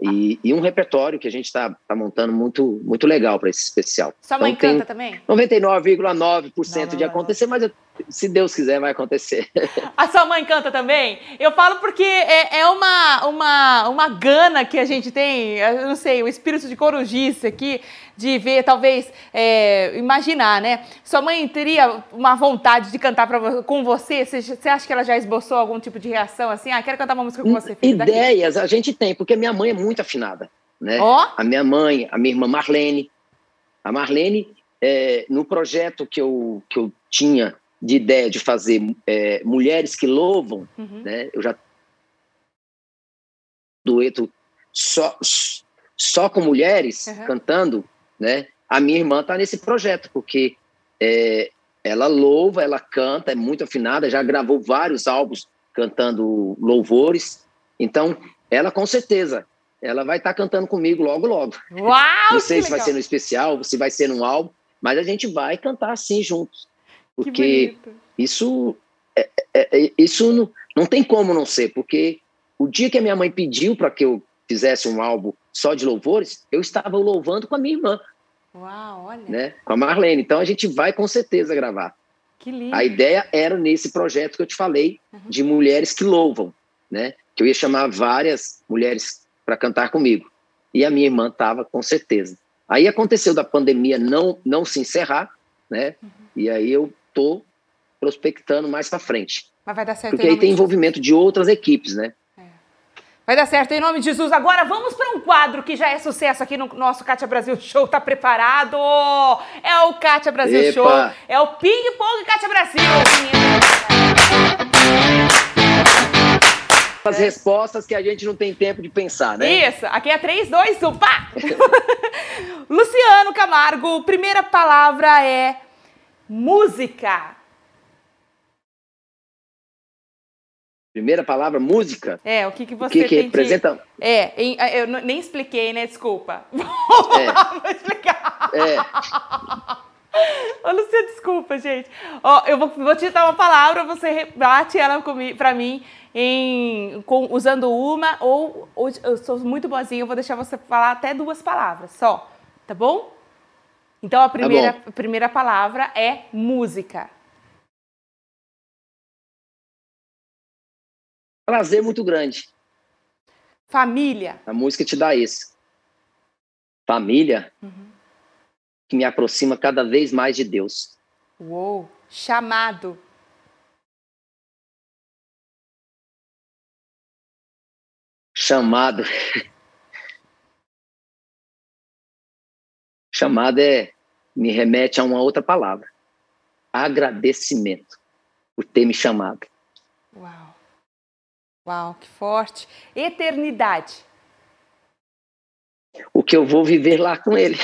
E, e, um repertório que a gente está tá montando muito, muito legal para esse especial. Sua mãe então, canta também? 99,9% de acontecer, mas eu, se Deus quiser, vai acontecer. A sua mãe canta também? Eu falo porque é, é uma, uma, uma gana que a gente tem, eu não sei, o espírito de corujice aqui, de ver, talvez, é, imaginar, né? Sua mãe teria uma vontade de cantar pra, com você? você? Acha que ela já esboçou algum tipo de reação assim? Ah, quero cantar uma música com você, filho, Ideias daqui. a gente tem, porque minha mãe é muito afinada, né? Oh? A minha mãe, a minha irmã Marlene. A Marlene, é, no projeto que eu, que eu tinha de ideia de fazer é, Mulheres que Louvam, uhum. né? Eu já dueto só, só com mulheres uhum. cantando, né? A minha irmã está nesse projeto, porque é, ela louva, ela canta, é muito afinada, já gravou vários álbuns cantando louvores. Então, ela com certeza, ela vai estar tá cantando comigo logo, logo. Uau! Não sei se legal. vai ser no especial, se vai ser no álbum, mas a gente vai cantar assim juntos. Porque isso, é, é, é, isso não, não tem como não ser, porque o dia que a minha mãe pediu para que eu fizesse um álbum só de louvores, eu estava louvando com a minha irmã. Uau, olha. Né? Com a Marlene. Então a gente vai com certeza gravar. Que lindo. A ideia era nesse projeto que eu te falei, uhum. de mulheres que louvam, né? Que eu ia chamar várias mulheres para cantar comigo. E a minha irmã estava, com certeza. Aí aconteceu da pandemia não, não se encerrar, né? Uhum. E aí eu prospectando mais para frente. Mas vai dar certo. Porque aí tem envolvimento de outras equipes, né? Vai dar certo em nome de Jesus. Agora vamos para um quadro que já é sucesso aqui no nosso Kátia Brasil Show. Tá preparado? É o Kátia Brasil Epa. Show. É o Ping Pong Kátia Brasil. As respostas que a gente não tem tempo de pensar, né? Isso. Aqui é 3, 2, 1, pá! Luciano Camargo, primeira palavra é música. Primeira palavra, música. É, o que, que você o que, que representa? Que... É, eu nem expliquei, né? Desculpa. Vou, é. vou explicar. É. Ô, Lucia, desculpa, gente. Ó, eu vou, vou te dar uma palavra, você rebate ela para mim em, com, usando uma, ou, ou eu sou muito boazinha, eu vou deixar você falar até duas palavras só, tá bom? Então a primeira, tá a primeira palavra é música. prazer muito grande. Família. A música te dá isso. Família, uhum. que me aproxima cada vez mais de Deus. Uou! Chamado. Chamado. Chamado é me remete a uma outra palavra. Agradecimento por ter me chamado. Uau. Uau, que forte. Eternidade. O que eu vou viver lá com ele.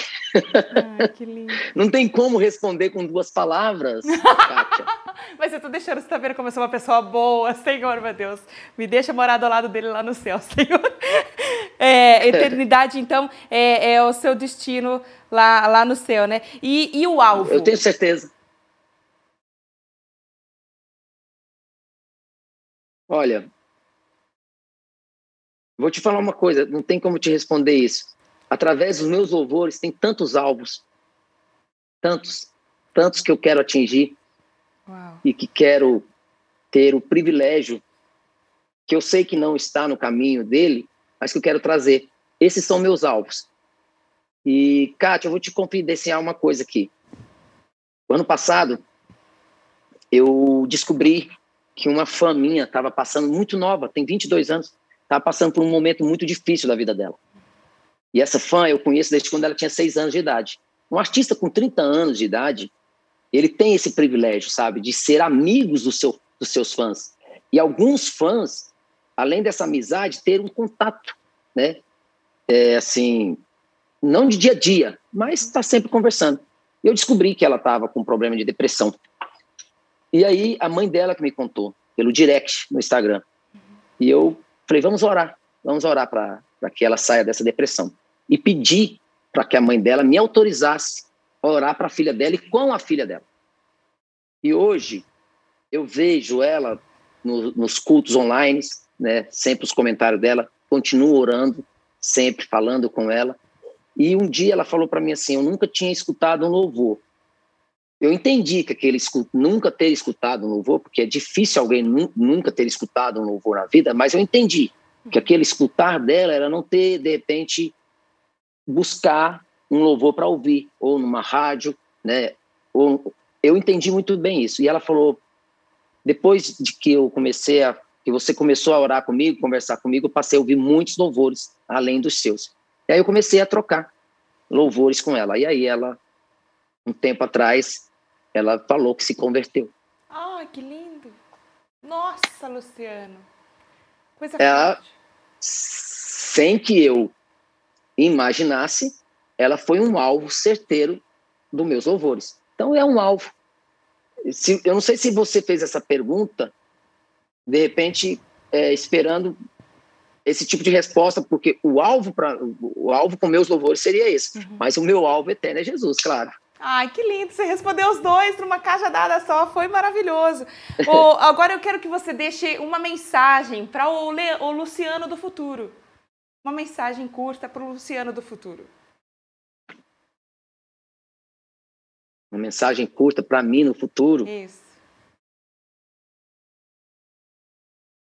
Ai, que lindo. Não tem como responder com duas palavras, Mas eu tô deixando você vendo como eu sou uma pessoa boa, Senhor, meu Deus. Me deixa morar do lado dele lá no céu, Senhor. É, eternidade, então, é, é, o seu destino lá, lá no céu, né? E, e o alvo? Eu tenho certeza. Olha, Vou te falar uma coisa, não tem como te responder isso. Através dos meus louvores, tem tantos alvos, tantos, tantos que eu quero atingir Uau. e que quero ter o privilégio, que eu sei que não está no caminho dele, mas que eu quero trazer. Esses são meus alvos. E, Kátia, eu vou te confidenciar uma coisa aqui. O ano passado, eu descobri que uma fã minha estava passando muito nova, tem 22 anos, estava passando por um momento muito difícil da vida dela. E essa fã eu conheço desde quando ela tinha seis anos de idade. Um artista com 30 anos de idade, ele tem esse privilégio, sabe, de ser amigos do seu, dos seus fãs. E alguns fãs, além dessa amizade, ter um contato, né? É, assim, não de dia a dia, mas está sempre conversando. Eu descobri que ela estava com problema de depressão. E aí a mãe dela que me contou, pelo direct no Instagram. E eu Falei, vamos orar, vamos orar para que ela saia dessa depressão. E pedi para que a mãe dela me autorizasse a orar para a filha dela e com a filha dela. E hoje eu vejo ela no, nos cultos online, né, sempre os comentários dela, continuo orando, sempre falando com ela. E um dia ela falou para mim assim: Eu nunca tinha escutado um louvor. Eu entendi que aquele nunca ter escutado um louvor, porque é difícil alguém nu nunca ter escutado um louvor na vida, mas eu entendi que aquele escutar dela era não ter, de repente, buscar um louvor para ouvir, ou numa rádio, né? Ou, eu entendi muito bem isso. E ela falou, depois de que eu comecei a, que você começou a orar comigo, conversar comigo, eu passei a ouvir muitos louvores, além dos seus. E aí eu comecei a trocar louvores com ela. E aí ela, um tempo atrás, ela falou que se converteu. Ah, que lindo! Nossa, Luciano! Coisa ela, forte. sem que eu imaginasse, ela foi um alvo certeiro dos meus louvores. Então é um alvo. Se, eu não sei se você fez essa pergunta, de repente, é, esperando esse tipo de resposta, porque o alvo para o alvo com meus louvores seria esse. Uhum. Mas o meu alvo eterno é Jesus, claro. Ai, que lindo! Você respondeu os dois numa caixa dada só, foi maravilhoso. oh, agora eu quero que você deixe uma mensagem para o, o Luciano do futuro. Uma mensagem curta para o Luciano do futuro. Uma mensagem curta para mim no futuro. Isso.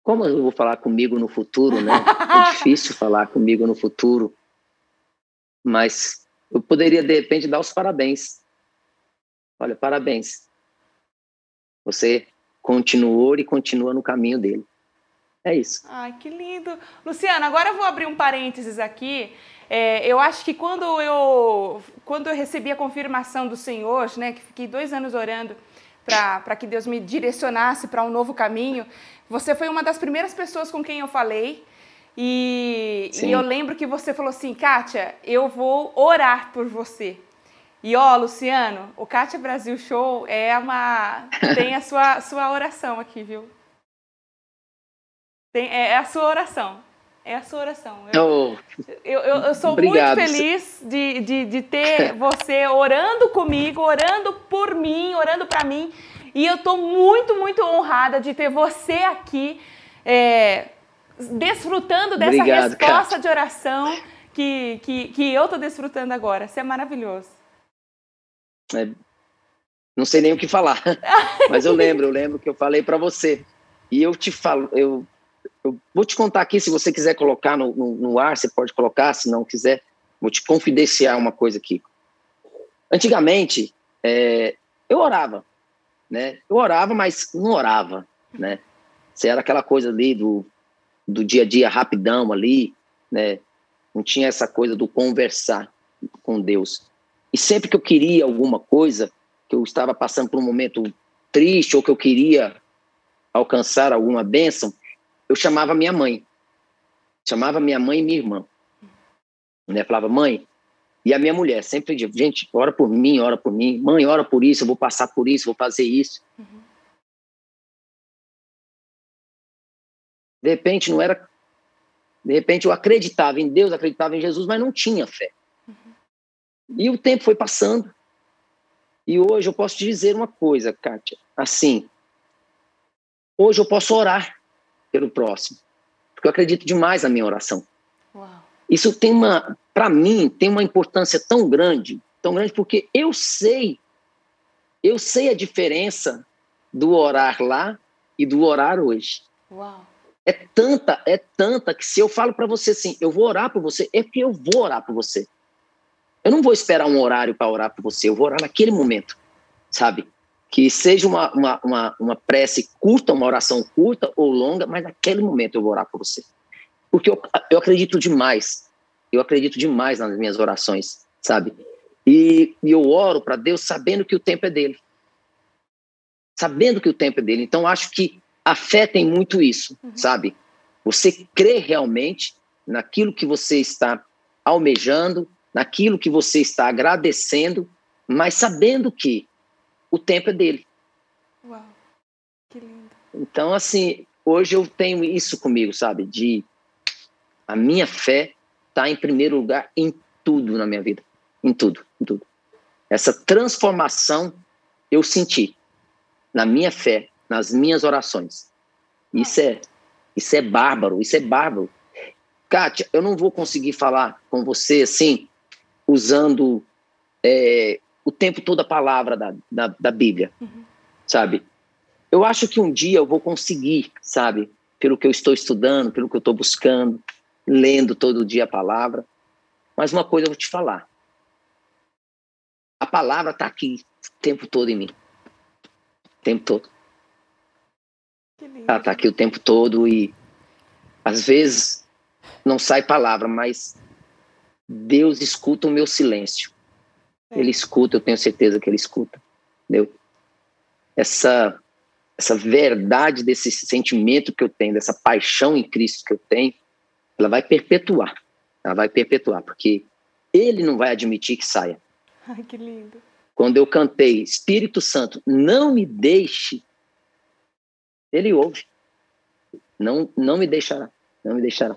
Como eu vou falar comigo no futuro, né? É difícil falar comigo no futuro. Mas eu poderia, de repente, dar os parabéns. Olha, parabéns. Você continuou e continua no caminho dele. É isso. Ai, que lindo. Luciana, agora eu vou abrir um parênteses aqui. É, eu acho que quando eu, quando eu recebi a confirmação do Senhor, né, que fiquei dois anos orando para que Deus me direcionasse para um novo caminho, você foi uma das primeiras pessoas com quem eu falei. E, e, eu lembro que você falou assim, Kátia, eu vou orar por você. E ó, Luciano, o Kátia Brasil Show é uma. tem a sua, sua oração aqui, viu? Tem, é, é a sua oração. É a sua oração. Eu, oh, eu, eu, eu, sou obrigado. muito feliz de, de, de ter você orando comigo, orando por mim, orando para mim. E eu estou muito, muito honrada de ter você aqui, é, desfrutando dessa Obrigado, resposta de oração que, que, que eu estou desfrutando agora. Isso é maravilhoso. É, não sei nem o que falar, mas eu lembro, eu lembro que eu falei para você. E eu te falo, eu, eu, vou te contar aqui, se você quiser colocar no, no, no ar, você pode colocar, se não quiser, vou te confidenciar uma coisa aqui. Antigamente, é, eu orava, né? Eu orava, mas não orava, né? Você era aquela coisa ali do, do dia a dia rapidão ali, né? Não tinha essa coisa do conversar com Deus. E sempre que eu queria alguma coisa, que eu estava passando por um momento triste ou que eu queria alcançar alguma bênção, eu chamava minha mãe. Chamava minha mãe e minha irmã. Né? Falava, mãe, e a minha mulher sempre dizia, gente, ora por mim, ora por mim. Mãe, ora por isso, eu vou passar por isso, vou fazer isso. Uhum. De repente, não era... De repente, eu acreditava em Deus, acreditava em Jesus, mas não tinha fé. Uhum. E o tempo foi passando. E hoje eu posso te dizer uma coisa, Kátia. Assim, hoje eu posso orar pelo próximo. Porque eu acredito demais na minha oração. Uau. Isso tem uma, para mim, tem uma importância tão grande, tão grande, porque eu sei, eu sei a diferença do orar lá e do orar hoje. Uau. É tanta, é tanta que se eu falo para você assim, eu vou orar por você, é que eu vou orar por você. Eu não vou esperar um horário para orar por você, eu vou orar naquele momento, sabe? Que seja uma, uma, uma, uma prece curta, uma oração curta ou longa, mas naquele momento eu vou orar por você. Porque eu, eu acredito demais, eu acredito demais nas minhas orações, sabe? E, e eu oro para Deus sabendo que o tempo é dele. Sabendo que o tempo é dele. Então, acho que a fé tem muito isso, uhum. sabe? Você crê realmente naquilo que você está almejando, naquilo que você está agradecendo, mas sabendo que o tempo é dele. Uau, que lindo. Então, assim, hoje eu tenho isso comigo, sabe? De a minha fé está em primeiro lugar em tudo na minha vida. Em tudo, em tudo. Essa transformação eu senti na minha fé, nas minhas orações. Isso é, isso é bárbaro, isso é bárbaro. Kátia, eu não vou conseguir falar com você assim, usando é, o tempo todo a palavra da, da, da Bíblia, uhum. sabe? Eu acho que um dia eu vou conseguir, sabe? Pelo que eu estou estudando, pelo que eu estou buscando, lendo todo dia a palavra. Mas uma coisa eu vou te falar. A palavra está aqui o tempo todo em mim. O tempo todo. Ela está aqui o tempo todo e às vezes não sai palavra, mas Deus escuta o meu silêncio. É. Ele escuta, eu tenho certeza que ele escuta. Entendeu? Essa essa verdade desse sentimento que eu tenho, dessa paixão em Cristo que eu tenho, ela vai perpetuar. Ela vai perpetuar, porque ele não vai admitir que saia. Ai, que lindo. quando eu cantei Espírito Santo, não me deixe, ele ouve. Não, não me deixará, não me deixará.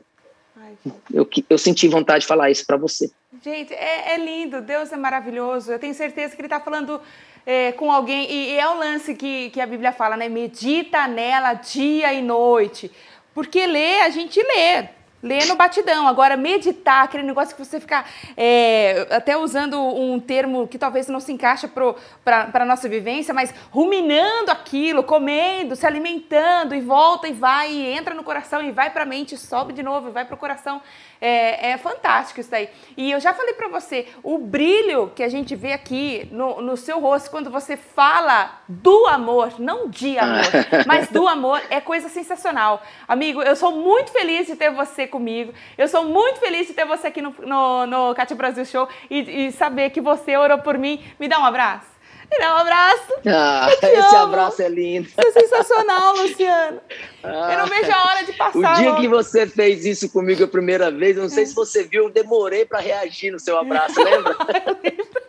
Eu, eu senti vontade de falar isso para você. Gente, é, é, lindo, Deus é maravilhoso. Eu tenho certeza que Ele está falando é, com alguém, e, e, é o lance que, que a Bíblia fala, né? Medita nela dia e noite. Porque ler, a gente lê. Ler no batidão. Agora, meditar, aquele negócio que você ficar é, até usando um termo que talvez não se encaixa para a nossa vivência, mas ruminando aquilo, comendo, se alimentando, e volta e vai, e entra no coração, e vai para a mente, sobe de novo, e vai para o coração. É, é, fantástico isso daí. E eu já falei para você, o brilho que a gente vê aqui no, no seu rosto quando você fala do amor, não de amor, mas do amor, é coisa sensacional. Amigo, eu sou muito feliz de ter você comigo. Eu sou muito feliz de ter você aqui no, no, no Cátia Brasil Show e, e saber que você orou por mim. Me dá um abraço. Me dá um abraço. Ah, esse amo. abraço é lindo. Isso é sensacional, Luciano. Ah, eu não vejo a hora de passar. O dia logo. que você fez isso comigo a primeira vez, não sei é. se você viu, eu demorei para reagir no seu abraço, lembra?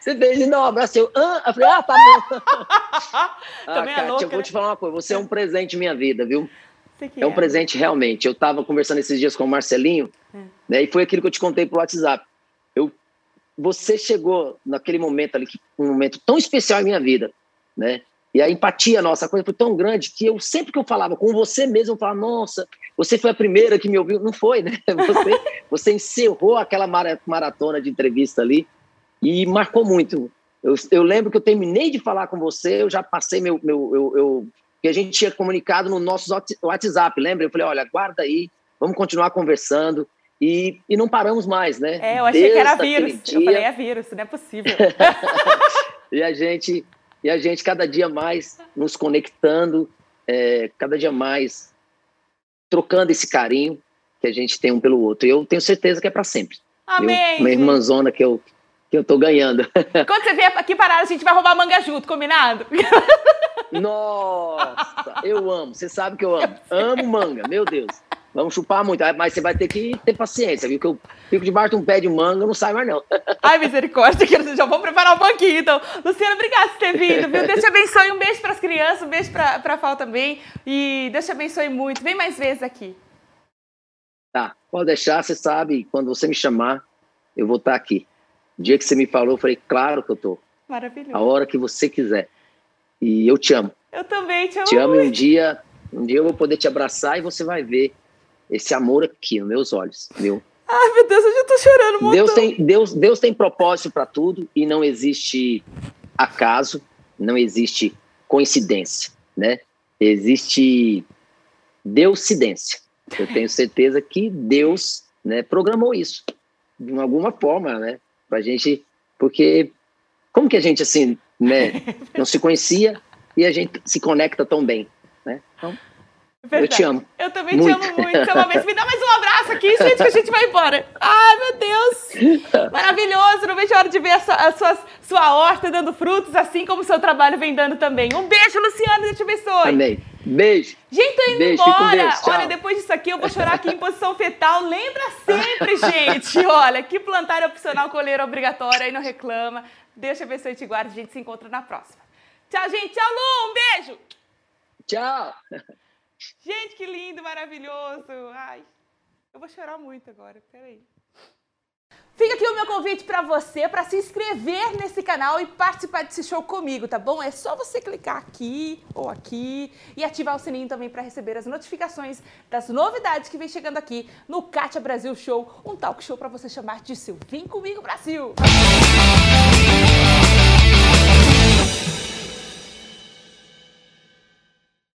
Você fez não, um abraço, eu, ah, eu falei, ah, tá bom. ah, Também é Kátia, é louca, eu vou né? te falar uma coisa, você é um presente minha vida, viu? É um presente realmente. Eu estava conversando esses dias com o Marcelinho, é. né, e foi aquilo que eu te contei pro WhatsApp. Eu, você chegou naquele momento ali, um momento tão especial em minha vida, né? E a empatia nossa, a coisa foi tão grande que eu sempre que eu falava com você mesmo, eu falava, nossa, você foi a primeira que me ouviu. Não foi, né? Você, você encerrou aquela maratona de entrevista ali e marcou muito. Eu, eu lembro que eu terminei de falar com você, eu já passei meu, meu eu, eu que a gente tinha comunicado no nosso WhatsApp, lembra? Eu falei, olha, guarda aí, vamos continuar conversando. E, e não paramos mais, né? É, eu achei Desde que era vírus. Dia... Eu falei, é vírus, não é possível. e a gente, e a gente cada dia mais nos conectando, é, cada dia mais trocando esse carinho que a gente tem um pelo outro. E eu tenho certeza que é para sempre. Amém. Eu, uma irmãzona que eu, que eu tô ganhando. Quando você vier aqui parar, a gente vai roubar manga junto, combinado? Nossa, eu amo. Você sabe que eu amo. Amo manga, meu Deus. Vamos chupar muito, mas você vai ter que ter paciência, viu? Que eu fico debaixo de um pé de manga, não sai mais não. Ai, misericórdia, que já vou preparar um banquinho, então. Luciano, obrigada por ter vindo, viu? Deus te abençoe, um beijo para as crianças, um beijo para a Fal também. E Deus te abençoe muito. Vem mais vezes aqui. Tá, pode deixar, você sabe, quando você me chamar, eu vou estar aqui. O dia que você me falou, eu falei, claro que eu tô. Maravilhoso. A hora que você quiser. E eu te amo. Eu também te amo. Te amo muito. e um dia, um dia eu vou poder te abraçar e você vai ver esse amor aqui nos meus olhos, meu. Ai, meu Deus, eu já tô chorando muito. Deus tem, Deus, Deus tem propósito para tudo e não existe acaso, não existe coincidência, né? Existe deusidência. Eu tenho certeza que Deus, né, programou isso de alguma forma, né, pra gente, porque como que a gente assim né? Não se conhecia e a gente se conecta tão bem, né? Então, Verdade. eu te amo. Eu também muito. te amo muito. Me dá mais um abraço aqui, gente, que a gente vai embora. Ai, meu Deus! Maravilhoso! Não vejo a hora de ver a sua, a sua, sua horta dando frutos, assim como o seu trabalho vem dando também. Um beijo, Luciano, Deus te abençoe. Amém. Beijo. Gente, tô indo Beijo, embora. Olha, depois disso aqui eu vou chorar aqui em posição fetal. Lembra sempre, gente. Olha, que plantar é opcional, colher é obrigatório, aí não reclama. Deus te abençoe e te guarde. A gente se encontra na próxima. Tchau, gente. Tchau, Lu. Um beijo. Tchau. Gente, que lindo, maravilhoso. Ai, eu vou chorar muito agora. Peraí. Fica aqui o meu convite para você para se inscrever nesse canal e participar desse show comigo, tá bom? É só você clicar aqui ou aqui e ativar o sininho também para receber as notificações das novidades que vem chegando aqui no Kátia Brasil Show, um talk show para você chamar de seu Vem Comigo Brasil. Música Yeah.